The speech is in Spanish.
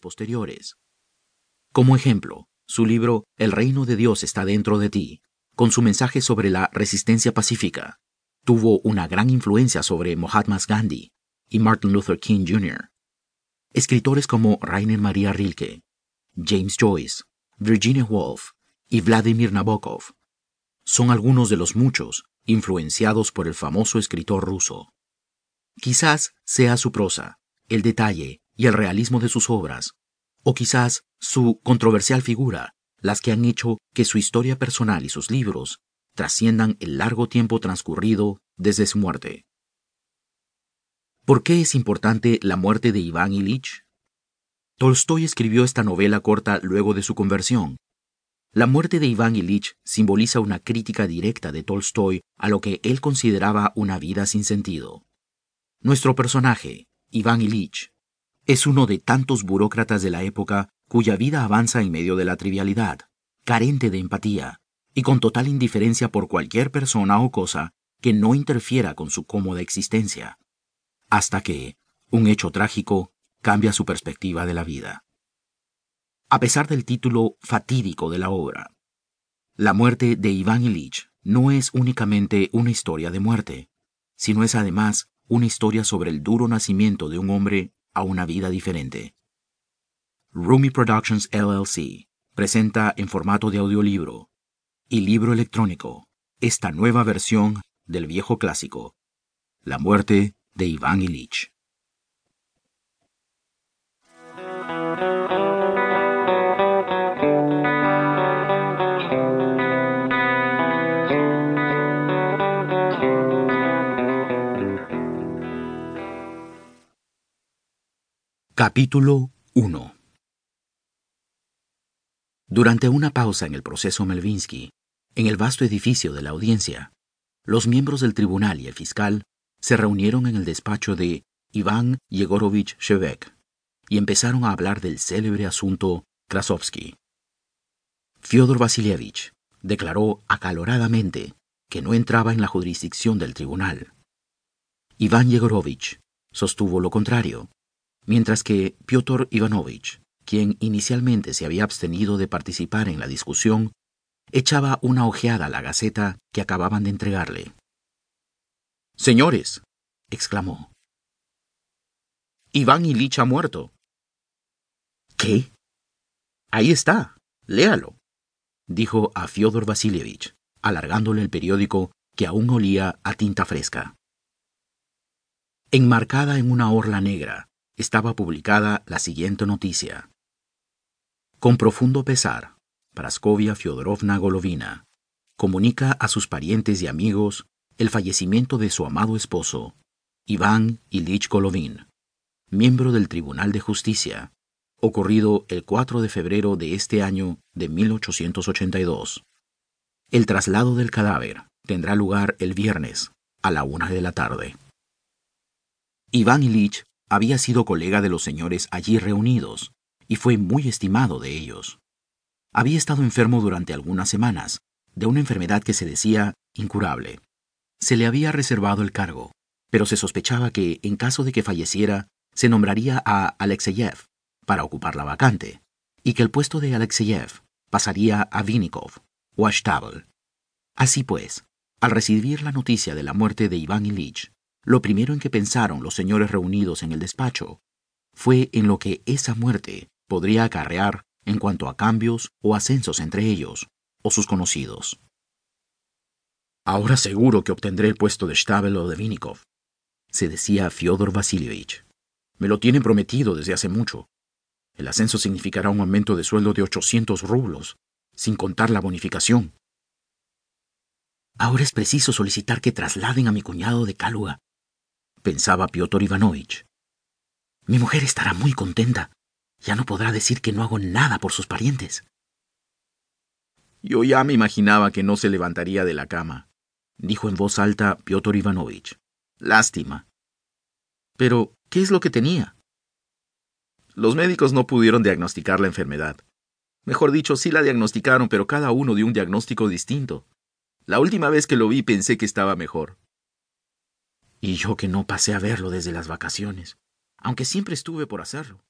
posteriores. Como ejemplo, su libro El reino de Dios está dentro de ti, con su mensaje sobre la resistencia pacífica, tuvo una gran influencia sobre Mahatma Gandhi y Martin Luther King Jr. Escritores como Rainer Maria Rilke, James Joyce, Virginia Woolf y Vladimir Nabokov son algunos de los muchos influenciados por el famoso escritor ruso. Quizás sea su prosa, el detalle y el realismo de sus obras, o quizás su controversial figura, las que han hecho que su historia personal y sus libros trasciendan el largo tiempo transcurrido desde su muerte. ¿Por qué es importante la muerte de Iván Ilich? Tolstoy escribió esta novela corta luego de su conversión. La muerte de Iván Ilich simboliza una crítica directa de Tolstoy a lo que él consideraba una vida sin sentido. Nuestro personaje, Iván Ilich, es uno de tantos burócratas de la época cuya vida avanza en medio de la trivialidad, carente de empatía y con total indiferencia por cualquier persona o cosa que no interfiera con su cómoda existencia, hasta que un hecho trágico cambia su perspectiva de la vida. A pesar del título fatídico de la obra, la muerte de Iván Ilich no es únicamente una historia de muerte, sino es además una historia sobre el duro nacimiento de un hombre a una vida diferente. Rumi Productions LLC presenta en formato de audiolibro y libro electrónico esta nueva versión del viejo clásico, La muerte de Iván Ilich. Capítulo 1 Durante una pausa en el proceso Melvinsky, en el vasto edificio de la audiencia, los miembros del tribunal y el fiscal se reunieron en el despacho de Iván Yegorovich Shevek y empezaron a hablar del célebre asunto Krasovsky. Fyodor Vasilievich declaró acaloradamente que no entraba en la jurisdicción del tribunal. Iván Yegorovich sostuvo lo contrario mientras que Piotr Ivanovich, quien inicialmente se había abstenido de participar en la discusión, echaba una ojeada a la gaceta que acababan de entregarle. Señores, exclamó. Iván Ilich ha muerto. ¿Qué? Ahí está, léalo, dijo a Fyodor Vasilievich, alargándole el periódico que aún olía a tinta fresca. Enmarcada en una orla negra, estaba publicada la siguiente noticia. Con profundo pesar, Praskovia Fyodorovna Golovina comunica a sus parientes y amigos el fallecimiento de su amado esposo, Iván Ilich Golovin, miembro del Tribunal de Justicia, ocurrido el 4 de febrero de este año de 1882. El traslado del cadáver tendrá lugar el viernes a la una de la tarde. Iván Ilich había sido colega de los señores allí reunidos y fue muy estimado de ellos. Había estado enfermo durante algunas semanas, de una enfermedad que se decía incurable. Se le había reservado el cargo, pero se sospechaba que, en caso de que falleciera, se nombraría a Alexeyev para ocupar la vacante, y que el puesto de Alexeyev pasaría a Vinikov o a. Así pues, al recibir la noticia de la muerte de Iván Ilich, lo primero en que pensaron los señores reunidos en el despacho fue en lo que esa muerte podría acarrear en cuanto a cambios o ascensos entre ellos o sus conocidos. Ahora seguro que obtendré el puesto de Stabel o de Vinikov, se decía Fyodor Vasilievich. Me lo tienen prometido desde hace mucho. El ascenso significará un aumento de sueldo de 800 rublos, sin contar la bonificación. Ahora es preciso solicitar que trasladen a mi cuñado de Kaluga pensaba Piotr Ivanovich. Mi mujer estará muy contenta. Ya no podrá decir que no hago nada por sus parientes. Yo ya me imaginaba que no se levantaría de la cama, dijo en voz alta Piotr Ivanovich. Lástima. Pero, ¿qué es lo que tenía? Los médicos no pudieron diagnosticar la enfermedad. Mejor dicho, sí la diagnosticaron, pero cada uno dio un diagnóstico distinto. La última vez que lo vi pensé que estaba mejor. Y yo que no pasé a verlo desde las vacaciones, aunque siempre estuve por hacerlo.